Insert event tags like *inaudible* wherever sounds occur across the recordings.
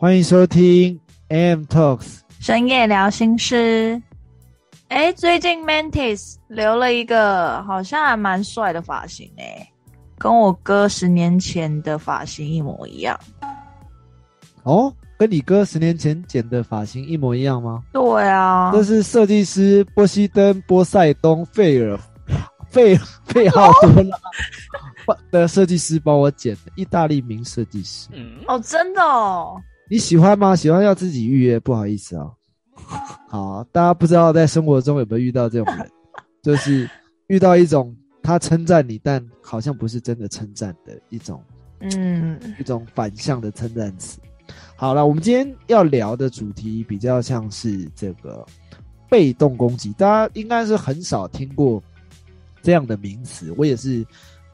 欢迎收听 AM Talks。深夜聊心事。哎，最近 Mantis 留了一个好像还蛮帅的发型哎，跟我哥十年前的发型一模一样。哦，跟你哥十年前剪的发型一模一样吗？对啊，这是设计师波西登波塞冬费尔费费奥多拉的设计师帮我剪的，意大利名设计师。嗯，哦，真的哦。你喜欢吗？喜欢要自己预约，不好意思啊。*laughs* 好，大家不知道在生活中有没有遇到这种人，就是遇到一种他称赞你，但好像不是真的称赞的一种，嗯，一种反向的称赞词。好了，我们今天要聊的主题比较像是这个被动攻击，大家应该是很少听过这样的名词，我也是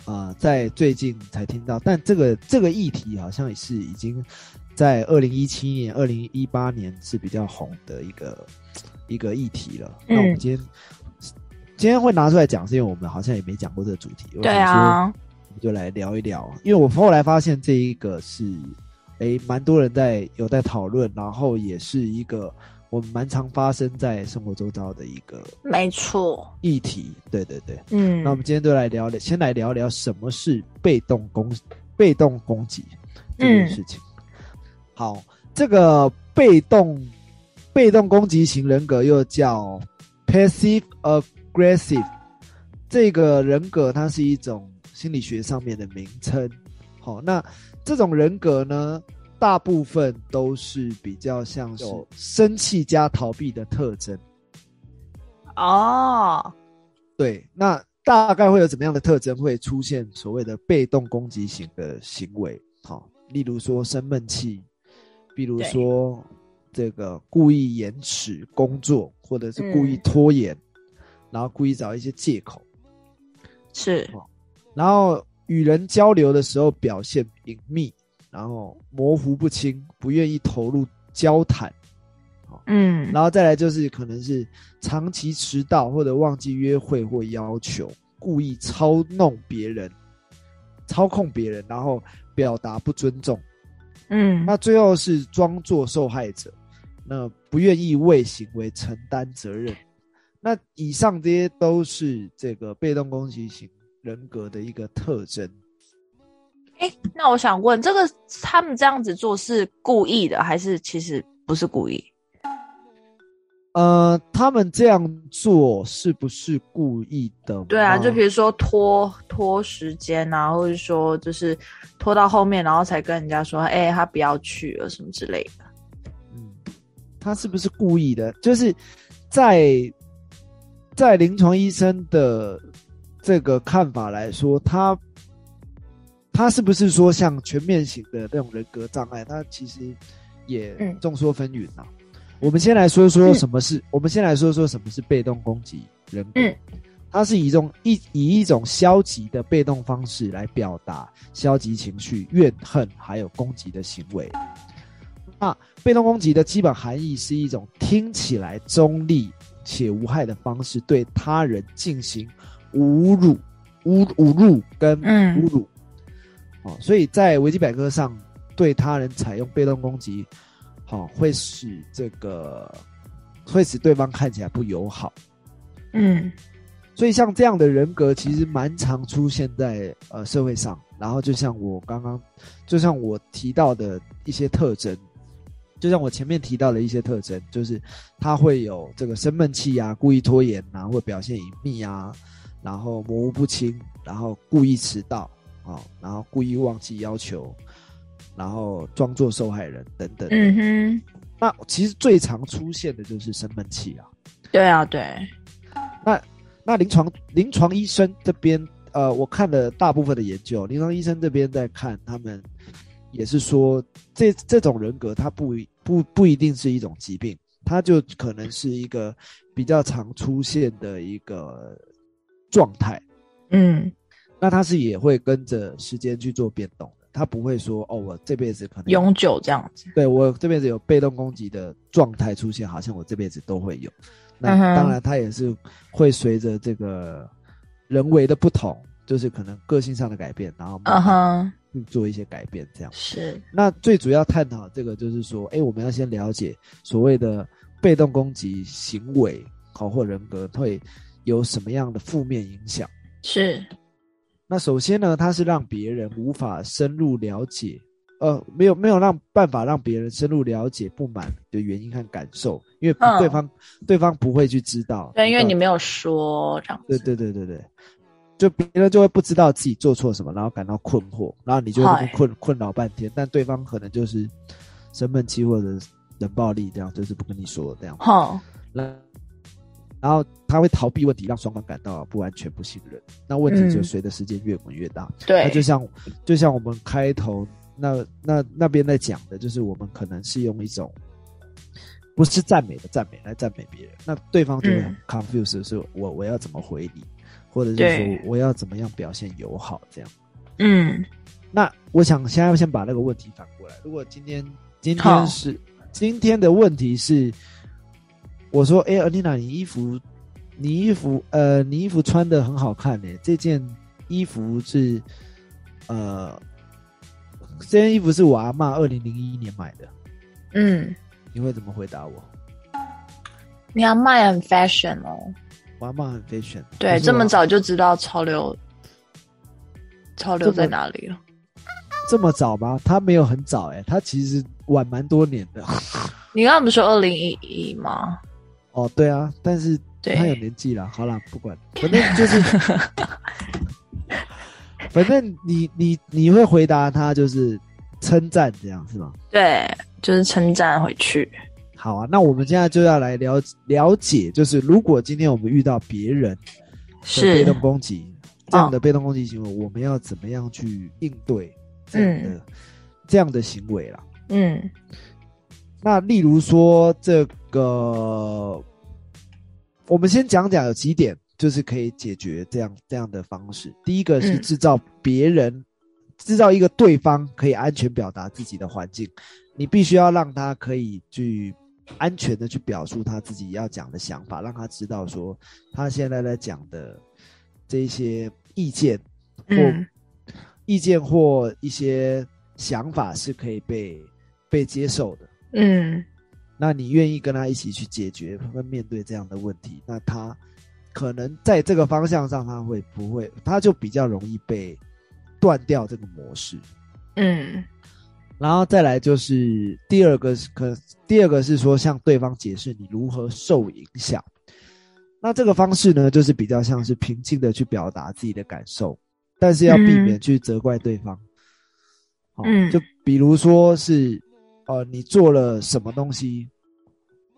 啊，在最近才听到，但这个这个议题好像也是已经。在二零一七年、二零一八年是比较红的一个一个议题了。那我们今天今天会拿出来讲，是因为我们好像也没讲过这个主题。对啊，我们就来聊一聊。因为我后来发现这一个是，哎，蛮多人在有在讨论，然后也是一个我们蛮常发生在生活周遭的一个没错议题。对对对，嗯。那我们今天就来聊，先来聊聊什么是被动攻被动攻击这件事情。好，这个被动被动攻击型人格又叫 passive aggressive，这个人格它是一种心理学上面的名称。好，那这种人格呢，大部分都是比较像是生气加逃避的特征。哦，对，那大概会有怎么样的特征会出现所谓的被动攻击型的行为？好，例如说生闷气。比如说，这个故意延迟工作，或者是故意拖延，然后故意找一些借口，是。然后与人交流的时候表现隐秘，然后模糊不清，不愿意投入交谈。嗯。然后再来就是可能是长期迟到或者忘记约会或要求，故意操弄别人，操控别人，然后表达不尊重。嗯，那最后是装作受害者，那不愿意为行为承担责任。那以上这些都是这个被动攻击型人格的一个特征。哎，那我想问，这个他们这样子做是故意的，还是其实不是故意？呃，他们这样做是不是故意的？对啊，就比如说拖拖时间啊，或者说就是拖到后面，然后才跟人家说，哎，他不要去了什么之类的。嗯，他是不是故意的？就是在在临床医生的这个看法来说，他他是不是说像全面型的那种人格障碍？他其实也众说纷纭呐。我们先来说说什么是，我们先来说说什么是被动攻击人格。嗯，它是以一种一以一种消极的被动方式来表达消极情绪、怨恨还有攻击的行为。那被动攻击的基本含义是一种听起来中立且无害的方式对他人进行侮辱、侮侮辱跟侮辱。哦，所以在维基百科上对他人采用被动攻击。好，会使这个会使对方看起来不友好。嗯，所以像这样的人格其实蛮常出现在呃社会上。然后就像我刚刚，就像我提到的一些特征，就像我前面提到的一些特征，就是他会有这个生闷气啊，故意拖延啊，或表现隐秘啊，然后模糊不清，然后故意迟到啊，然后故意忘记要求。然后装作受害人等等。嗯哼，那其实最常出现的就是生闷气啊。对啊，对。那那临床临床医生这边，呃，我看了大部分的研究，临床医生这边在看，他们也是说，这这种人格，它不不不一定是一种疾病，它就可能是一个比较常出现的一个状态。嗯，那它是也会跟着时间去做变动的。他不会说哦，我这辈子可能永久这样子。对我这辈子有被动攻击的状态出现，好像我这辈子都会有。那当然，他也是会随着这个人为的不同，就是可能个性上的改变，然后慢慢做一些改变，这样。是，那最主要探讨这个就是说，哎，我们要先了解所谓的被动攻击行为，好或人格会有什么样的负面影响。是。那首先呢，它是让别人无法深入了解，呃，没有没有让办法让别人深入了解不满的原因和感受，因为对方对方不会去知道。对，因为你没有说这样。对对对对对。就别人就会不知道自己做错什么，然后感到困惑，然后你就会困困扰半天。但对方可能就是生闷气或者冷暴力，这样就是不跟你说这样。好，那然后他会逃避问题，让双方感到不安全、不信任。那问题就随着时间越滚越大。对，那就像就像我们开头那那那边在讲的，就是我们可能是用一种不是赞美的赞美来赞美别人，那对方就会很 confused，是我我要怎么回你？或者是说我要怎么样表现友好这样，嗯，那我想现在先把那个问题反过来。如果今天今天是今天的问题是，我说哎，尔妮娜，你衣服你衣服呃，你衣服穿的很好看呢。这件衣服是呃，这件衣服是我阿妈二零零一年买的。嗯，你会怎么回答我？你阿妈也很 fashion 哦。我阿妈很 fashion，对，这么早就知道潮流，潮流在哪里了？这么早吗？他没有很早哎，他其实晚蛮多年的。*laughs* 你刚刚不是说二零一一吗？哦，对啊，但是他有年纪了。好了，不管，反正就是，*laughs* 反正你你你会回答他就是称赞这样是吗？对，就是称赞回去。好啊，那我们现在就要来了了解，就是如果今天我们遇到别人是被动攻击这样的被动攻击行为，我们要怎么样去应对这样的这样的行为啦？嗯，那例如说这个，我们先讲讲有几点，就是可以解决这样这样的方式。第一个是制造别人制造一个对方可以安全表达自己的环境，你必须要让他可以去。安全的去表述他自己要讲的想法，让他知道说他现在在讲的这些意见或意见或一些想法是可以被被接受的。嗯，那你愿意跟他一起去解决和面对这样的问题？那他可能在这个方向上他会不会他就比较容易被断掉这个模式？嗯。然后再来就是第二个是可，第二个是说向对方解释你如何受影响。那这个方式呢，就是比较像是平静的去表达自己的感受，但是要避免去责怪对方。嗯，就比如说是，呃，你做了什么东西，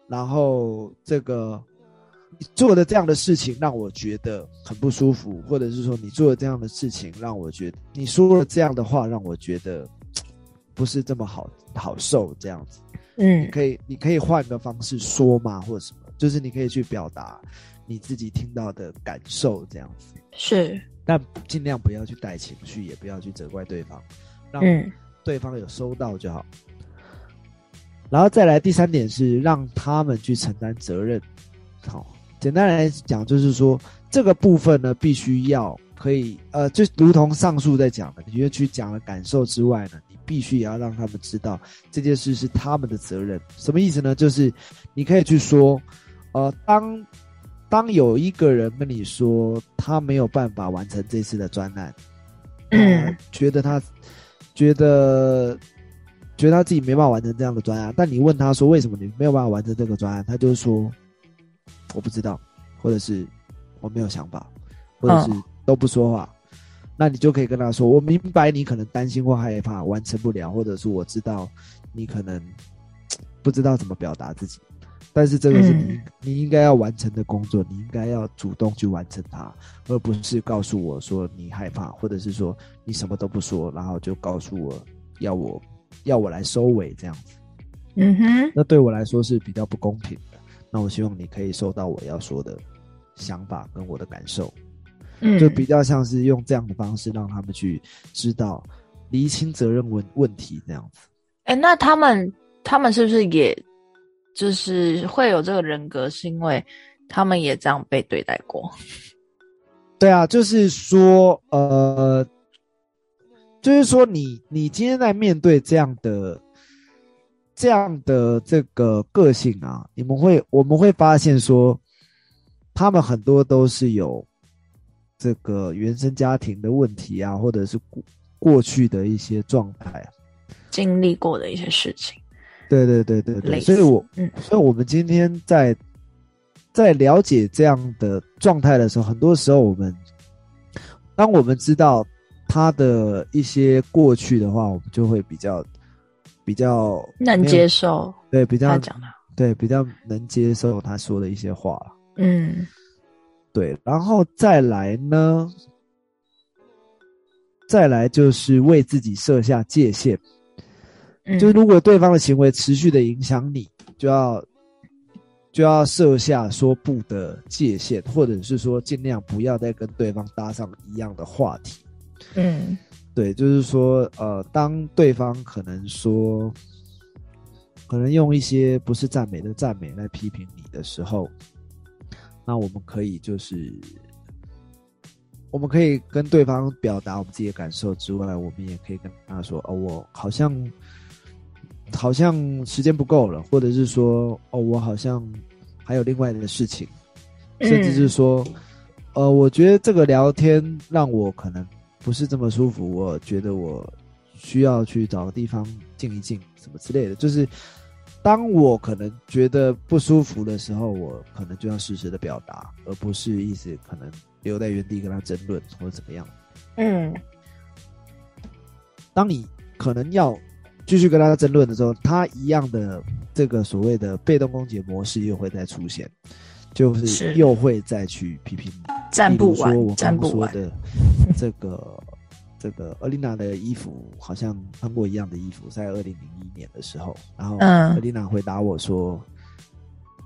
然后这个你做的这样的事情让我觉得很不舒服，或者是说你做的这样的事情让我觉得你说了这样的话让我觉得。不是这么好好受这样子，嗯，你可以你可以换个方式说嘛，或者什么，就是你可以去表达你自己听到的感受这样子，是，但尽量不要去带情绪，也不要去责怪对方，让对方有收到就好。然后再来第三点是让他们去承担责任。好，简单来讲就是说这个部分呢，必须要可以呃，就如同上述在讲的，你要去讲了感受之外呢。你必须也要让他们知道这件事是他们的责任。什么意思呢？就是你可以去说，呃，当当有一个人跟你说他没有办法完成这次的专案，嗯，觉得他觉得觉得他自己没办法完成这样的专案，但你问他说为什么你没有办法完成这个专案，他就说我不知道，或者是我没有想法，或者是都不说话。那你就可以跟他说：“我明白你可能担心或害怕完成不了，或者是我知道你可能不知道怎么表达自己，但是这个是你你应该要完成的工作，你应该要主动去完成它，而不是告诉我说你害怕，或者是说你什么都不说，然后就告诉我要我要我来收尾这样子。嗯哼，那对我来说是比较不公平的。那我希望你可以收到我要说的想法跟我的感受。”嗯，就比较像是用这样的方式让他们去知道厘清责任问问题这样子。哎，那他们他们是不是也就是会有这个人格，是因为他们也这样被对待过？对啊，就是说，呃，就是说你你今天在面对这样的这样的这个个性啊，你们会我们会发现说，他们很多都是有这个原生家庭的问题啊，或者是过过去的一些状态啊。经历过的一些事情。对对对对对，所以我嗯所以我们今天在在了解这样的状态的时候，很多时候我们当我们知道他的一些过去的话，我们就会比较比较能接受对比较他讲的，对比较能接受他说的一些话了。嗯对，然后再来呢，再来就是为自己设下界限。嗯，就是如果对方的行为持续的影响你，就要就要设下说不的界限，或者是说尽量不要再跟对方搭上一样的话题。嗯。对，就是说，呃，当对方可能说，可能用一些不是赞美的赞美来批评你的时候，那我们可以就是，我们可以跟对方表达我们自己的感受之外，我们也可以跟他说，哦，我好像好像时间不够了，或者是说，哦，我好像还有另外的事情，甚至是说，呃，我觉得这个聊天让我可能不是这么舒服，我觉得我需要去找个地方静一静，什么之类的。就是当我可能觉得不舒服的时候，我可能就要适时的表达，而不是一直可能留在原地跟他争论或者怎么样。嗯当你可能要继续跟他争论的时候，他一样的这个所谓的被动攻击模式又会再出现，就是是又会再去批评你。站不例如说我完，站刚不完，说的 *laughs* 这个这个厄丽娜的衣服，好像穿过一样的衣服，在二零零一年的时候，然后嗯厄丽娜回答我说：“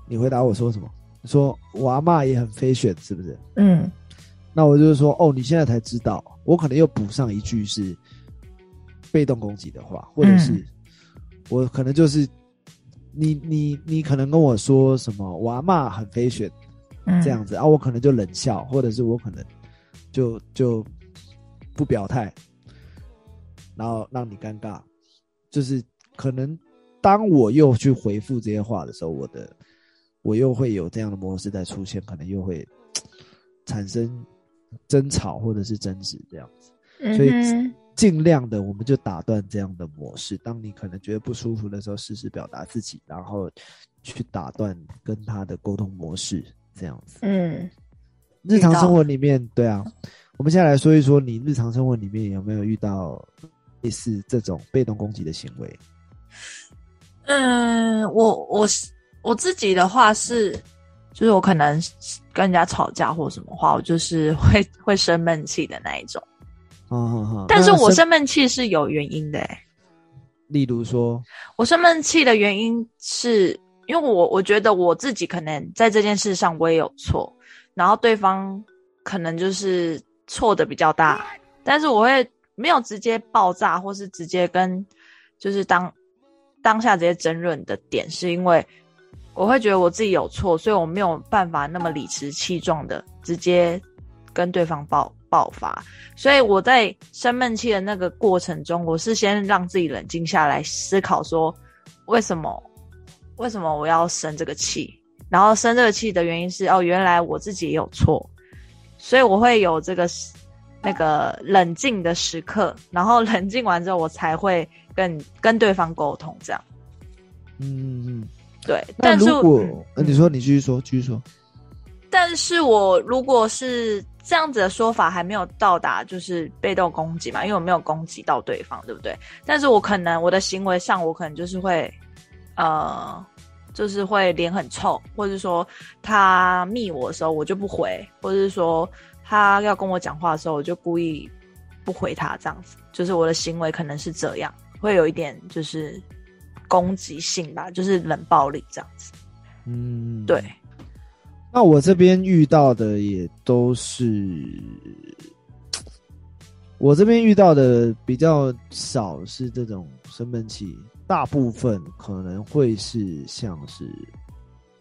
你回答我说什么？你说我阿嬷也很 fashion，是不是？”嗯那我就是说，哦，你现在才知道，我可能又补上一句是被动攻击的话，或者是、嗯我可能就是你你你可能跟我说什么，我阿妈很飞选嗯，这样子啊，我可能就冷笑，或者是我可能就就不表态，然后让你尴尬，就是可能当我又去回复这些话的时候，我的我又会有这样的模式在出现，可能又会产生争吵或者是争执这样子。嗯所以哼尽量的，我们就打断这样的模式。当你可能觉得不舒服的时候，适时表达自己，然后去打断跟他的沟通模式，这样子。嗯日常生活里面，对啊，我们现在来说一说，你日常生活里面有没有遇到类似这种被动攻击的行为？嗯，我我是我自己的话是，就是我可能跟人家吵架或什么话，我就是会会生闷气的那一种。但是我生闷气是有原因的、欸，例如说，我生闷气的原因是因为我我觉得我自己可能在这件事上我也有错，然后对方可能就是错的比较大，但是我会没有直接爆炸或是直接跟就是当当下直接争论的点，是因为我会觉得我自己有错，所以我没有办法那么理直气壮的直接跟对方爆爆发，所以我在生闷气的那个过程中，我是先让自己冷静下来，思考说为什么为什么我要生这个气，然后生这个气的原因是哦，原来我自己也有错，所以我会有这个那个冷静的时刻，然后冷静完之后，我才会跟跟对方沟通，这样嗯嗯嗯。对。那但是如果你说，你继续说，继续说。但是我如果是这样子的说法，还没有到达就是被动攻击嘛，因为我没有攻击到对方，对不对？但是我可能我的行为上，我可能就是会，呃，就是会脸很臭，或者说他密我的时候我就不回，或者是说他要跟我讲话的时候，我就故意不回他，这样子，就是我的行为可能是这样，会有一点就是攻击性吧，就是冷暴力这样子，嗯，对。那我这边遇到的也都是，我这边遇到的比较少是这种生闷气，大部分可能会是像是，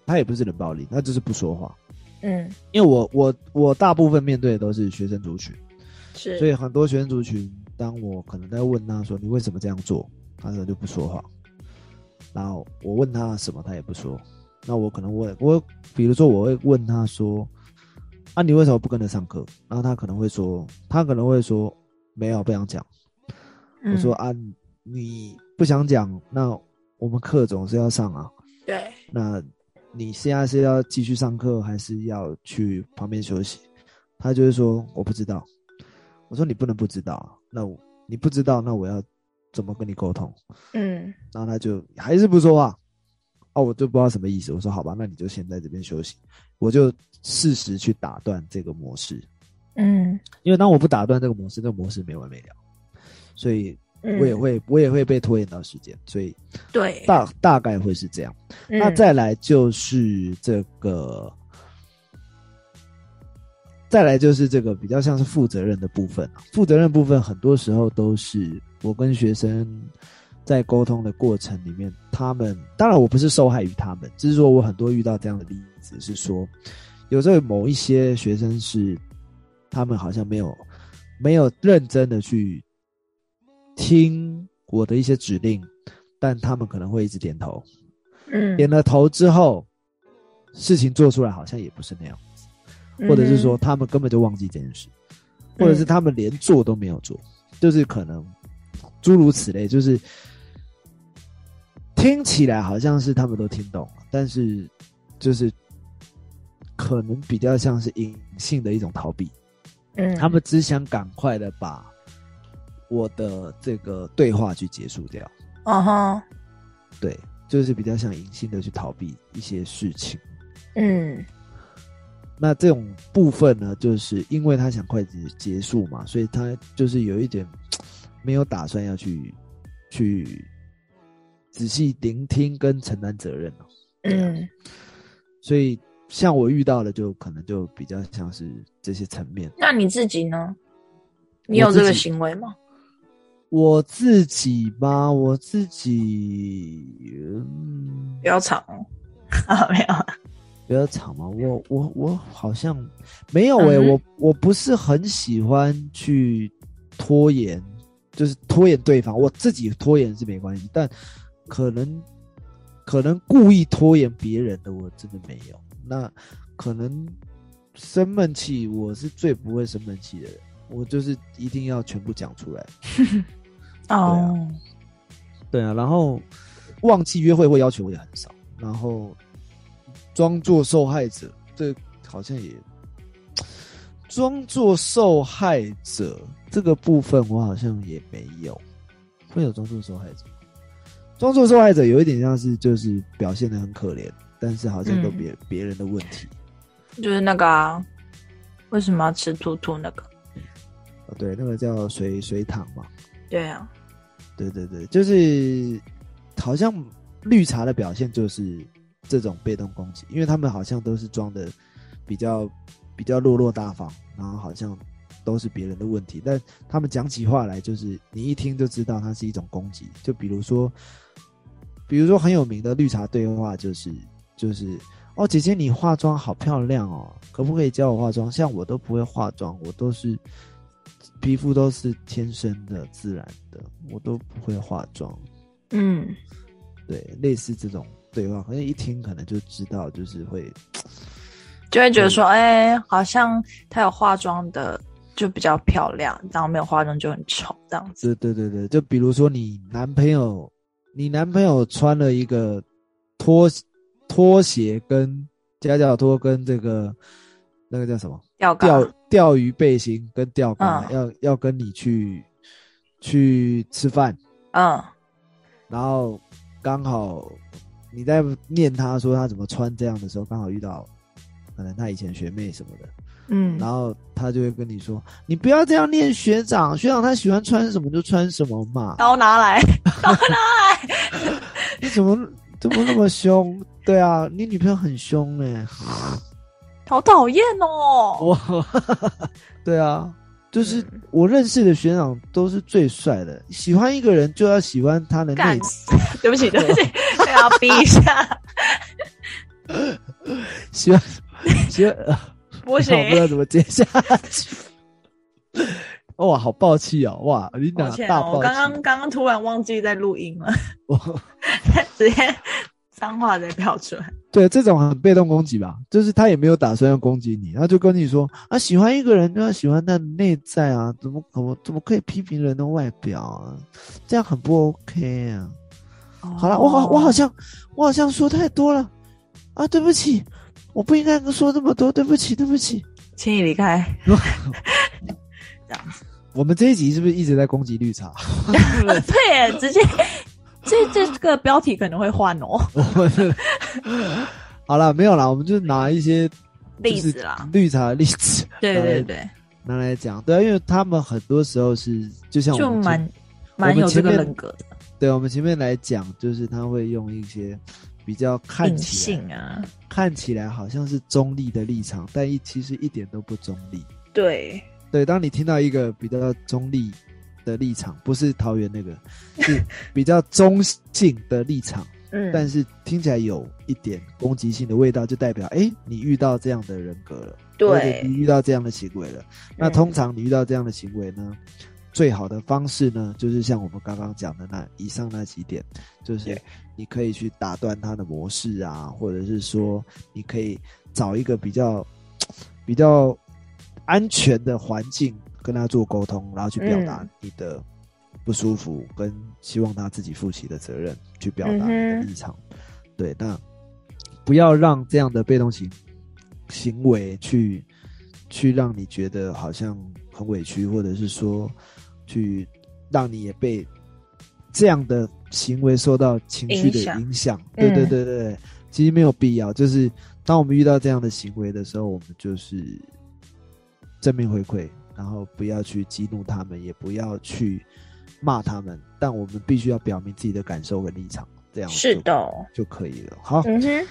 他也不是冷暴力，他就是不说话。嗯，因为我我我大部分面对的都是学生族群，是，所以很多学生族群当我可能在问他说你为什么这样做，他可能就不说话。然后我问他什么，他也不说。那我可能问我，比如说我会问他说：“啊，你为什么不跟着上课？”然后他可能会说，他可能会说：“没有，不想讲。”我说：“啊，你不想讲，那我们课总是要上啊。对，那你现在是要继续上课，还是要去旁边休息？”他就会说：“我不知道。”我说：“你不能不知道啊。那你不知道，那我要怎么跟你沟通？”嗯，然后他就还是不说话。哦，我就不知道什么意思。我说好吧，那你就先在这边休息，我就适时去打断这个模式。嗯，因为当我不打断这个模式，这个模式没完没了，所以我也会我也会被拖延到时间，所以对大大概会是这样。那再来就是这个，再来就是这个比较像是负责任的部分啊。负责任部分很多时候都是我跟学生。在沟通的过程里面，他们当然我不是受害于他们，只是说我很多遇到这样的例子，是说有时候某一些学生是他们好像没有没有认真的去听我的一些指令，但他们可能会一直点头，嗯，点了头之后，事情做出来好像也不是那样。子，或者是说他们根本就忘记这件事，或者是他们连做都没有做，就是可能诸如此类，就是。听起来好像是他们都听懂了，但是就是可能比较像是隐性的一种逃避。嗯，他们只想赶快的把我的这个对话去结束掉。嗯哼，对，就是比较像隐性的去逃避一些事情。嗯，那这种部分呢，就是因为他想快结结束嘛，所以他就是有一点没有打算要去去。仔细聆听跟承担责任嗯，所以像我遇到的，就可能就比较像是这些层面。那你自己呢？你有这个行为吗？我自己吧？我自己，嗯，比较长啊，没有，比较长吗？我我我好像没有诶，我我不是很喜欢去拖延，就是拖延对方，我自己拖延是没关系，但。可能，可能故意拖延别人的，我真的没有。那可能生闷气，我是最不会生闷气的人。我就是一定要全部讲出来。*laughs* 哦，对啊。然后忘记约会或要求我也很少。然后装作受害者，这好像也装作受害者这个部分，我好像也没有。会有装作受害者。装作受害者有一点像是就是表现的很可怜，但是好像都别别人的问题，就是那个啊，为什么要吃兔兔那个？哦，对，那个叫水水塘嘛。对啊，对对对，就是好像绿茶的表现就是这种被动攻击，因为他们好像都是装的比较比较落落大方，然后好像都是别人的问题，但他们讲起话来就是你一听就知道它是一种攻击，就比如说。比如说很有名的绿茶对话就是就是哦姐姐你化妆好漂亮哦，可不可以教我化妆？像我都不会化妆，我都是皮肤都是天生的自然的，我都不会化妆。嗯，对，类似这种对话，可能一听可能就知道，就是会就会觉得说，哎，好像她有化妆的就比较漂亮，然后没有化妆就很丑这样子。对对对对，就比如说你男朋友。你男朋友穿了一个拖拖鞋跟夹脚拖跟这个那个叫什么钓钓钓鱼背心跟钓竿，要要跟你去去吃饭，嗯，然后刚好你在念他说他怎么穿这样的时候，刚好遇到可能他以前学妹什么的。嗯，然后他就会跟你说：“你不要这样念学长，学长他喜欢穿什么就穿什么嘛。”刀拿来，*laughs* 刀拿来！你怎么怎么那么凶？对啊，你女朋友很凶哎，好讨厌哦！我，*laughs* 对啊，就是我认识的学长都是最帅的。喜欢一个人就要喜欢他的内子。*laughs* 对不起，对不起，要逼一下。喜欢喜欢。不行，不知道怎么接下去。哇，好暴气哦！哇，你哪大暴气？我刚刚刚刚突然忘记在录音了，我直接脏话在飙出来。*laughs* 对这种很被动攻击吧，就是他也没有打算要攻击你，他就跟你说啊，喜欢一个人就要喜欢他的内在啊，怎么怎么怎么可以批评人的外表啊？这样很不 OK 啊！好了，我好我好像我好像说太多了啊，对不起，我不应该说这么多，对不起，对不起。请你离开。这样子，我们这一集是不是一直在攻击绿茶？*laughs* 对，直接这这个标题可能会换哦，*laughs* 我们好了，没有啦，我们就拿一些例子啦。绿茶的例子对对对，拿来讲，对啊，因为他们很多时候是就像我们前就蛮蛮有这个人格的对我们前面来讲，就是他会用一些比较看起来性啊，看起来好像是中立的立场，但一其实一点都不中立。对，对，当你听到一个比较中立的立场，不是桃园那个，*laughs* 是比较中性的立场，嗯，但是听起来有一点攻击性的味道，就代表哎，你遇到这样的人格了，对。你遇到这样的行为了。那嗯。通常你遇到这样的行为呢，最好的方式呢，就是像我们刚刚讲的那以上那几点，就是你可以去打断他的模式啊，或者是说你可以找一个比较比较安全的环境跟他做沟通，然后去表达嗯你的不舒服，跟希望他自己负起的责任，去表达立场。对，那不要让这样的被动型行为去去让你觉得好像很委屈，或者是说去让你也被这样的行为受到情绪的影响。对对嗯对对对，其实没有必要。就是当我们遇到这样的行为的时候，我们就是正面回馈，然后不要去激怒他们，也不要去骂他们，但我们必须要表明自己的感受跟立场，这样是的哦，就可以了。好，嗯哼，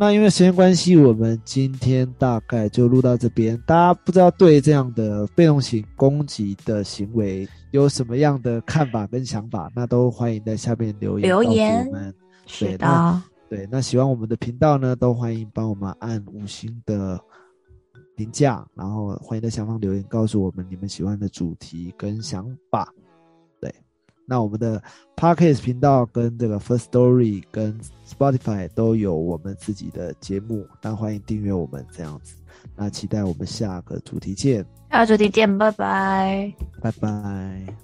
那因为时间关系，我们今天大概就录到这边。大家不知道对这样的被动型攻击的行为有什么样的看法跟想法，那都欢迎在下面留言留言我们。是对那的，对，那喜欢我们的频道呢，都欢迎帮我们按五星的评价，然后欢迎在下方留言告诉我们你们喜欢的主题跟想法。对，那我们的 Podcast 频道跟这个 First Story 跟 Spotify 都有我们自己的节目，那欢迎订阅我们这样子。那期待我们下个主题见，下个主题见，拜拜。拜拜。